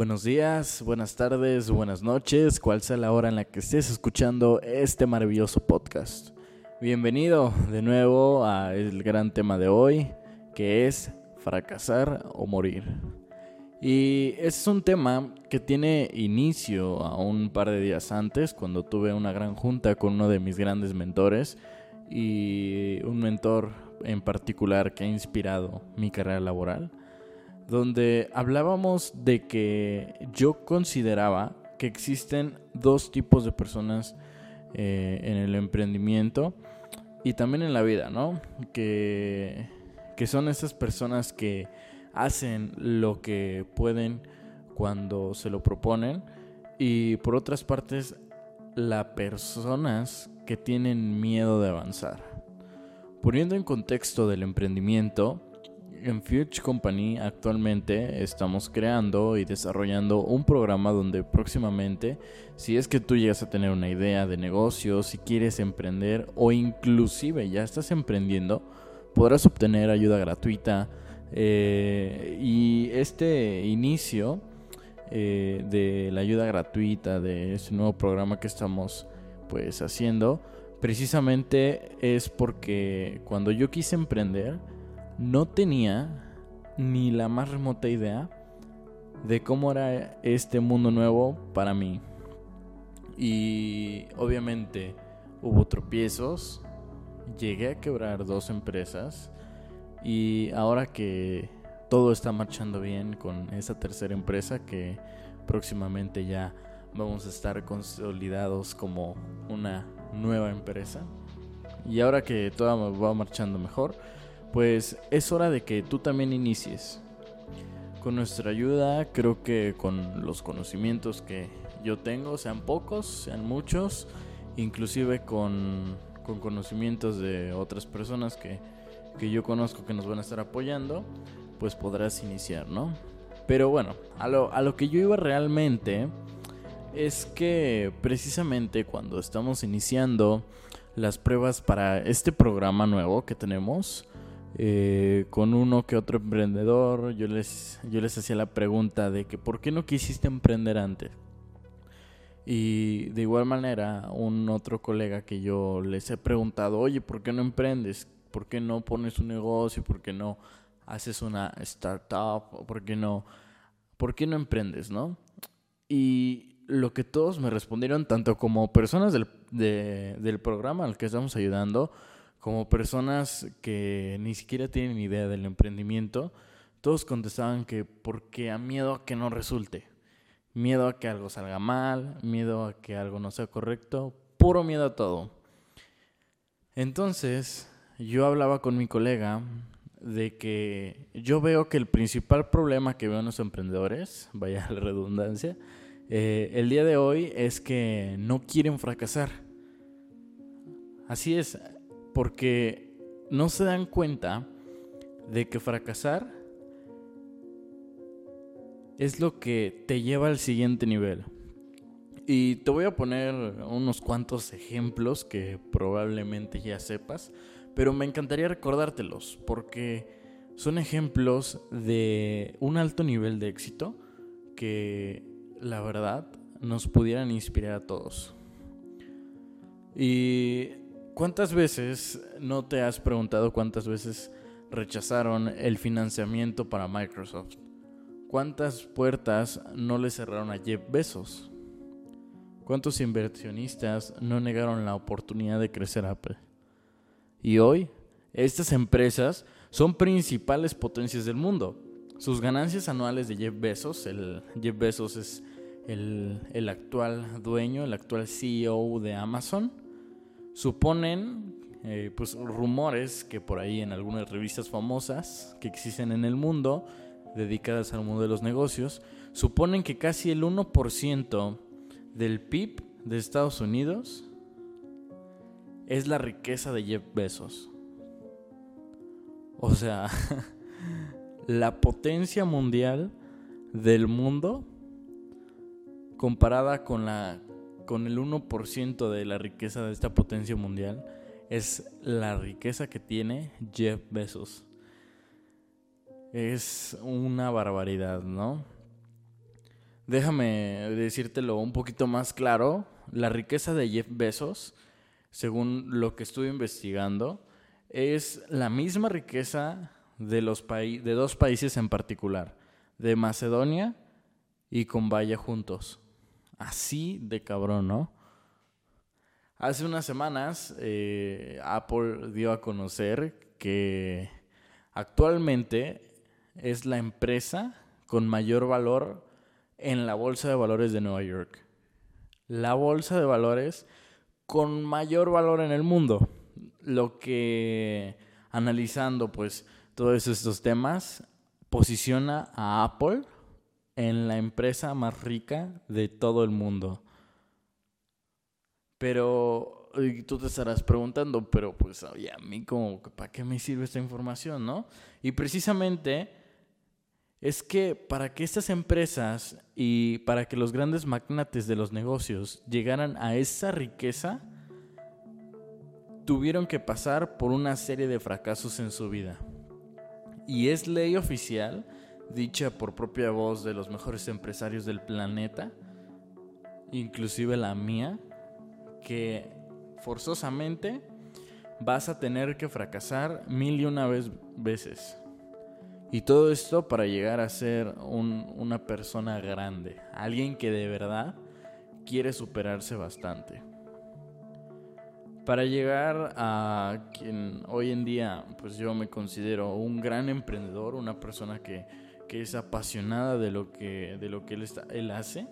Buenos días, buenas tardes, buenas noches, cual sea la hora en la que estés escuchando este maravilloso podcast. Bienvenido de nuevo al gran tema de hoy, que es fracasar o morir. Y es un tema que tiene inicio a un par de días antes, cuando tuve una gran junta con uno de mis grandes mentores y un mentor en particular que ha inspirado mi carrera laboral donde hablábamos de que yo consideraba que existen dos tipos de personas eh, en el emprendimiento y también en la vida, ¿no? Que, que son esas personas que hacen lo que pueden cuando se lo proponen y por otras partes las personas que tienen miedo de avanzar. Poniendo en contexto del emprendimiento, en Future Company actualmente estamos creando y desarrollando un programa donde próximamente, si es que tú llegas a tener una idea de negocio, si quieres emprender o inclusive ya estás emprendiendo, podrás obtener ayuda gratuita. Eh, y este inicio eh, de la ayuda gratuita de este nuevo programa que estamos pues haciendo, precisamente es porque cuando yo quise emprender, no tenía ni la más remota idea de cómo era este mundo nuevo para mí. Y obviamente hubo tropiezos, llegué a quebrar dos empresas y ahora que todo está marchando bien con esa tercera empresa que próximamente ya vamos a estar consolidados como una nueva empresa y ahora que todo va marchando mejor, pues es hora de que tú también inicies. Con nuestra ayuda, creo que con los conocimientos que yo tengo, sean pocos, sean muchos, inclusive con, conocimientos de otras personas que, que yo conozco que nos van a estar apoyando, pues podrás iniciar, ¿no? Pero bueno, a lo, a lo que yo iba realmente es que precisamente cuando estamos iniciando las pruebas para este programa nuevo que tenemos, eh, con uno que otro emprendedor, yo les, yo les hacía la pregunta de que ¿por qué no quisiste emprender antes? Y de igual manera, un otro colega que yo les he preguntado, oye, ¿por qué no emprendes? ¿Por qué no pones un negocio? ¿Por qué no haces una startup? ¿Por qué no, por qué no emprendes? ¿No? Y lo que todos me respondieron, tanto como personas del, del programa al que estamos ayudando, como personas que ni siquiera tienen idea del emprendimiento, todos contestaban que porque a miedo a que no resulte, miedo a que algo salga mal, miedo a que algo no sea correcto, puro miedo a todo. Entonces, yo hablaba con mi colega de que yo veo que el principal problema que veo en los emprendedores, vaya la redundancia, eh, el día de hoy es que no quieren fracasar. Así es, porque no se dan cuenta de que fracasar es lo que te lleva al siguiente nivel. Y te voy a poner unos cuantos ejemplos que probablemente ya sepas, pero me encantaría recordártelos porque son ejemplos de un alto nivel de éxito que la verdad nos pudieran inspirar a todos. Y ¿Cuántas veces no te has preguntado cuántas veces rechazaron el financiamiento para Microsoft? ¿Cuántas puertas no le cerraron a Jeff Bezos? ¿Cuántos inversionistas no negaron la oportunidad de crecer Apple? Y hoy, estas empresas son principales potencias del mundo. Sus ganancias anuales de Jeff Bezos, el Jeff Bezos es el, el actual dueño, el actual CEO de Amazon, suponen eh, pues rumores que por ahí en algunas revistas famosas que existen en el mundo dedicadas al mundo de los negocios suponen que casi el 1% del PIB de Estados Unidos es la riqueza de Jeff Bezos. O sea, la potencia mundial del mundo comparada con la con el 1% de la riqueza de esta potencia mundial es la riqueza que tiene Jeff Bezos. Es una barbaridad, ¿no? déjame decírtelo un poquito más claro. La riqueza de Jeff Bezos, según lo que estuve investigando, es la misma riqueza de, los de dos países en particular, de Macedonia y con Valle juntos. Así de cabrón, ¿no? Hace unas semanas eh, Apple dio a conocer que actualmente es la empresa con mayor valor en la Bolsa de Valores de Nueva York. La Bolsa de Valores con mayor valor en el mundo. Lo que analizando pues todos estos temas posiciona a Apple en la empresa más rica de todo el mundo. Pero tú te estarás preguntando, pero pues a mí como, ¿para qué me sirve esta información, no? Y precisamente es que para que estas empresas y para que los grandes magnates de los negocios llegaran a esa riqueza, tuvieron que pasar por una serie de fracasos en su vida. Y es ley oficial, dicha por propia voz de los mejores empresarios del planeta, inclusive la mía, que forzosamente vas a tener que fracasar mil y una vez, veces. Y todo esto para llegar a ser una persona grande, alguien que de verdad quiere superarse bastante. Para llegar a quien hoy en día, pues yo me considero un gran emprendedor, una persona que, es apasionada de lo que, de lo que él, está, él hace,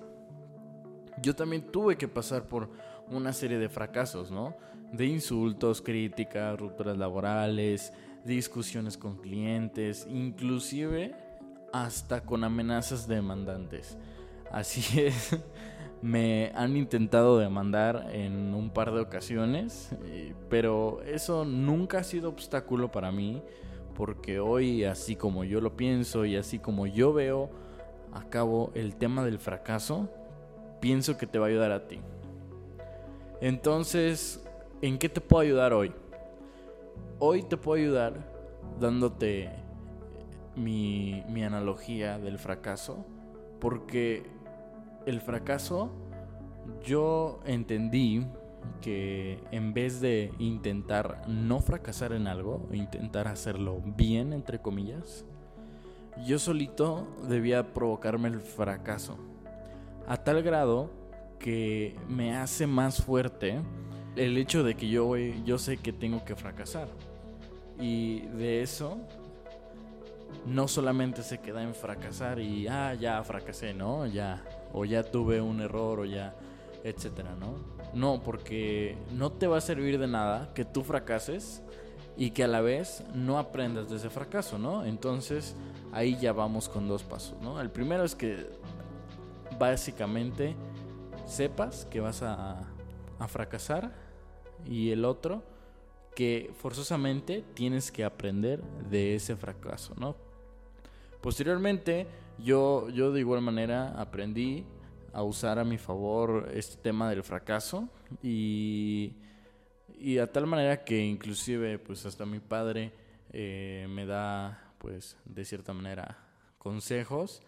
yo también tuve que pasar por una serie de fracasos, ¿no? De insultos, críticas, rupturas laborales, discusiones con clientes, inclusive hasta con amenazas demandantes. Así es, me han intentado demandar en un par de ocasiones, eh, pero eso nunca ha sido obstáculo para mí, porque hoy, así como yo lo pienso y así como yo veo a cabo el tema del fracaso, pienso que te va a ayudar a ti. Entonces, ¿en qué te puedo ayudar hoy? Hoy te puedo ayudar dándote mi, mi analogía del fracaso, porque el fracaso yo entendí que en vez de intentar no fracasar en algo, intentar hacerlo bien, entre comillas, yo solito debía provocarme el fracaso. A tal grado que me hace más fuerte el hecho de que yo, yo sé que tengo que fracasar. Y de eso no solamente se queda en fracasar y, ah, ya fracasé, ¿no? Ya, o ya tuve un error o ya, etcétera, ¿no? No, porque no te va a servir de nada que tú fracases y que a la vez no aprendas de ese fracaso, ¿no? Entonces ahí ya vamos con dos pasos, ¿no? El primero es que básicamente sepas que vas a, fracasar y el otro que forzosamente tienes que aprender de ese fracaso, ¿no? Posteriormente, yo, yo de igual manera aprendí a usar a mi favor este tema del fracaso y, y a tal manera que inclusive pues hasta mi padre eh, me da pues de cierta manera consejos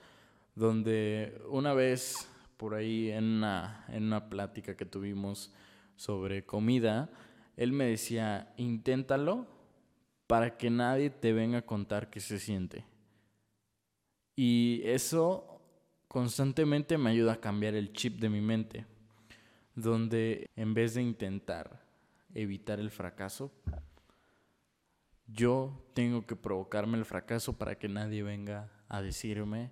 donde una vez por ahí en una, en una plática que tuvimos sobre comida, él me decía, inténtalo para que nadie te venga a contar qué se siente. Y eso constantemente me ayuda a cambiar el chip de mi mente, donde en vez de intentar evitar el fracaso, yo tengo que provocarme el fracaso para que nadie venga a decirme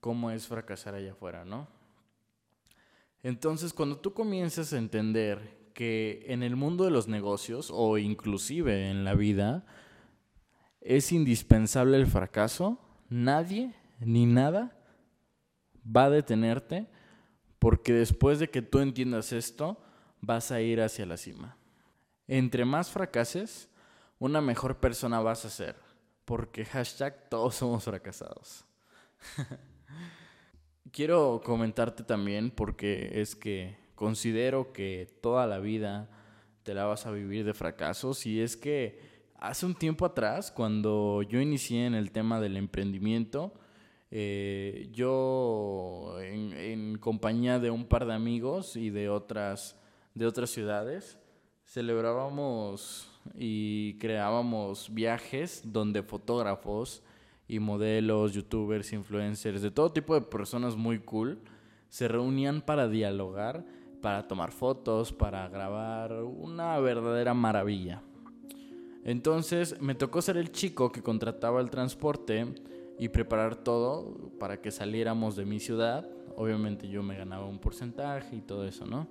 cómo es fracasar allá afuera, ¿no? Entonces, cuando tú comienzas a entender que en el mundo de los negocios o inclusive en la vida es indispensable el fracaso, nadie ni nada va a detenerte porque después de que tú entiendas esto, vas a ir hacia la cima. Entre más fracases, una mejor persona vas a ser, porque hashtag todos somos fracasados. quiero comentarte también porque es que considero que toda la vida te la vas a vivir de fracasos y es que hace un tiempo atrás, cuando yo inicié en el tema del emprendimiento, eh, yo en, compañía de un par de amigos y de otras, de otras ciudades. Celebrábamos y creábamos viajes donde fotógrafos y modelos, youtubers, influencers, de todo tipo de personas muy cool, se reunían para dialogar, para tomar fotos, para grabar, una verdadera maravilla. Entonces me tocó ser el chico que contrataba el transporte y preparar todo para que saliéramos de mi ciudad. Obviamente yo me ganaba un porcentaje y todo eso, ¿no?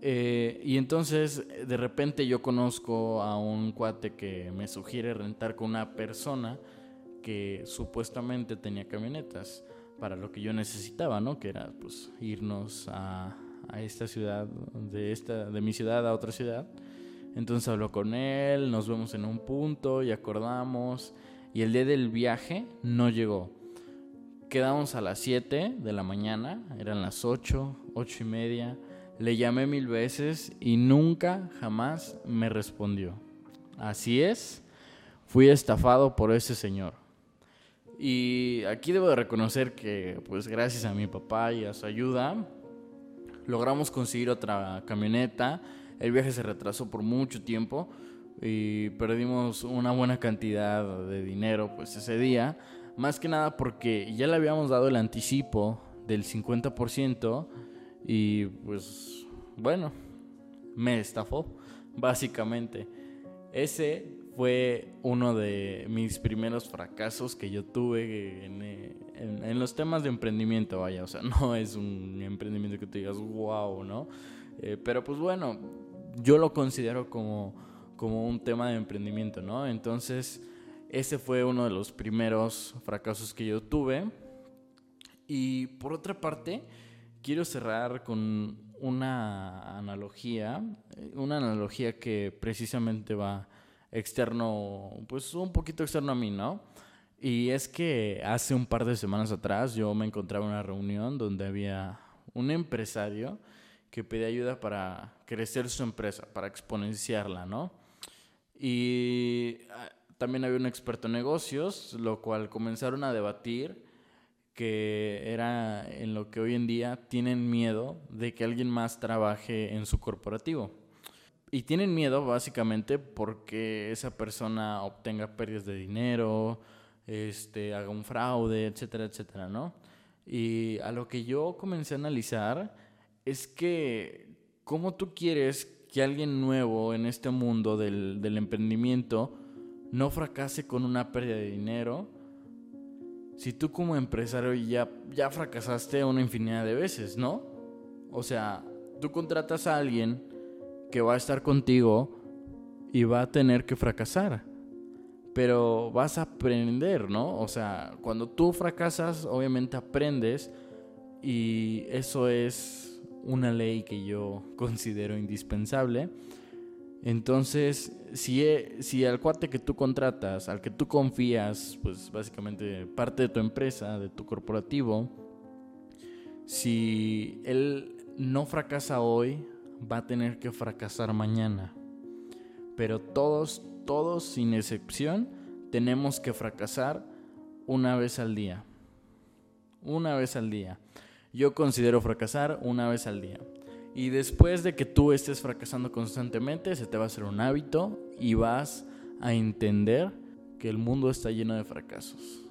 Eh, y entonces de repente yo conozco a un cuate que me sugiere rentar con una persona que supuestamente tenía camionetas para lo que yo necesitaba, ¿no? Que era pues irnos a, a esta ciudad, de, esta, de mi ciudad a otra ciudad. Entonces hablo con él, nos vemos en un punto y acordamos. Y el día del viaje no llegó. Quedamos a las 7 de la mañana, eran las 8, 8 y media. Le llamé mil veces y nunca, jamás me respondió. Así es, fui estafado por ese señor. Y aquí debo de reconocer que, pues gracias a mi papá y a su ayuda, logramos conseguir otra camioneta. El viaje se retrasó por mucho tiempo y perdimos una buena cantidad de dinero pues ese día. Más que nada porque ya le habíamos dado el anticipo del 50% y pues bueno, me estafó básicamente. Ese fue uno de mis primeros fracasos que yo tuve en, los temas de emprendimiento, vaya, o sea, no es un emprendimiento que te digas, wow, ¿no? Eh, pero pues bueno, yo lo considero como, como un tema de emprendimiento, ¿no? Entonces, ese fue uno de los primeros fracasos que yo tuve. Y por otra parte, quiero cerrar con una analogía, eh, una analogía que precisamente va externo, pues un poquito externo a mí, ¿no? Y es que hace un par de semanas atrás yo me encontraba en una reunión donde había un empresario que pedía ayuda para crecer su empresa, para exponenciarla, ¿no? Y ah, también había un experto en negocios, lo cual comenzaron a debatir que era en lo que hoy en día tienen miedo de que alguien más trabaje en su corporativo. Y tienen miedo básicamente porque esa persona obtenga pérdidas de dinero, este, haga un fraude, etcétera, etcétera, ¿no? Y a lo que yo comencé a analizar es que cómo tú quieres que alguien nuevo en este mundo del, del emprendimiento no fracase con una pérdida de dinero si tú como empresario ya, ya fracasaste una infinidad de veces, ¿no? O sea, tú contratas a alguien que va a estar contigo y va a tener que fracasar. Pero vas a aprender, ¿no? O sea, cuando tú fracasas, obviamente aprendes y eso es una ley que yo considero indispensable. Entonces, si, si al cuate que tú contratas, al que tú confías, pues básicamente parte de tu empresa, de tu corporativo, si él no fracasa hoy, va a tener que fracasar mañana. Pero todos, todos sin excepción, tenemos que fracasar una vez al día. Una vez al día. Yo considero fracasar una vez al día. Y después de que tú estés fracasando constantemente, se te va a hacer un hábito y vas a entender que el mundo está lleno de fracasos.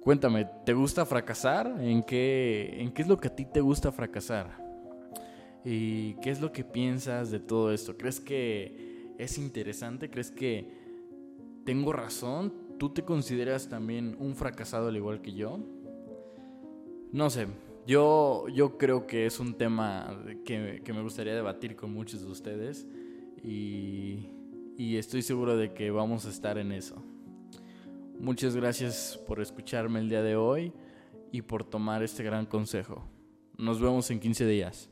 Cuéntame, ¿te gusta fracasar? ¿En qué, ¿En qué es lo que a ti te gusta fracasar? ¿Y qué es lo que piensas de todo esto? ¿Crees que es interesante? ¿Crees que tengo razón? ¿Tú te consideras también un fracasado al igual que yo? No sé, yo, yo creo que es un tema que, me gustaría debatir con muchos de ustedes y, y estoy seguro de que vamos a estar en eso. Muchas gracias por escucharme el día de hoy y por tomar este gran consejo. Nos vemos en 15 días.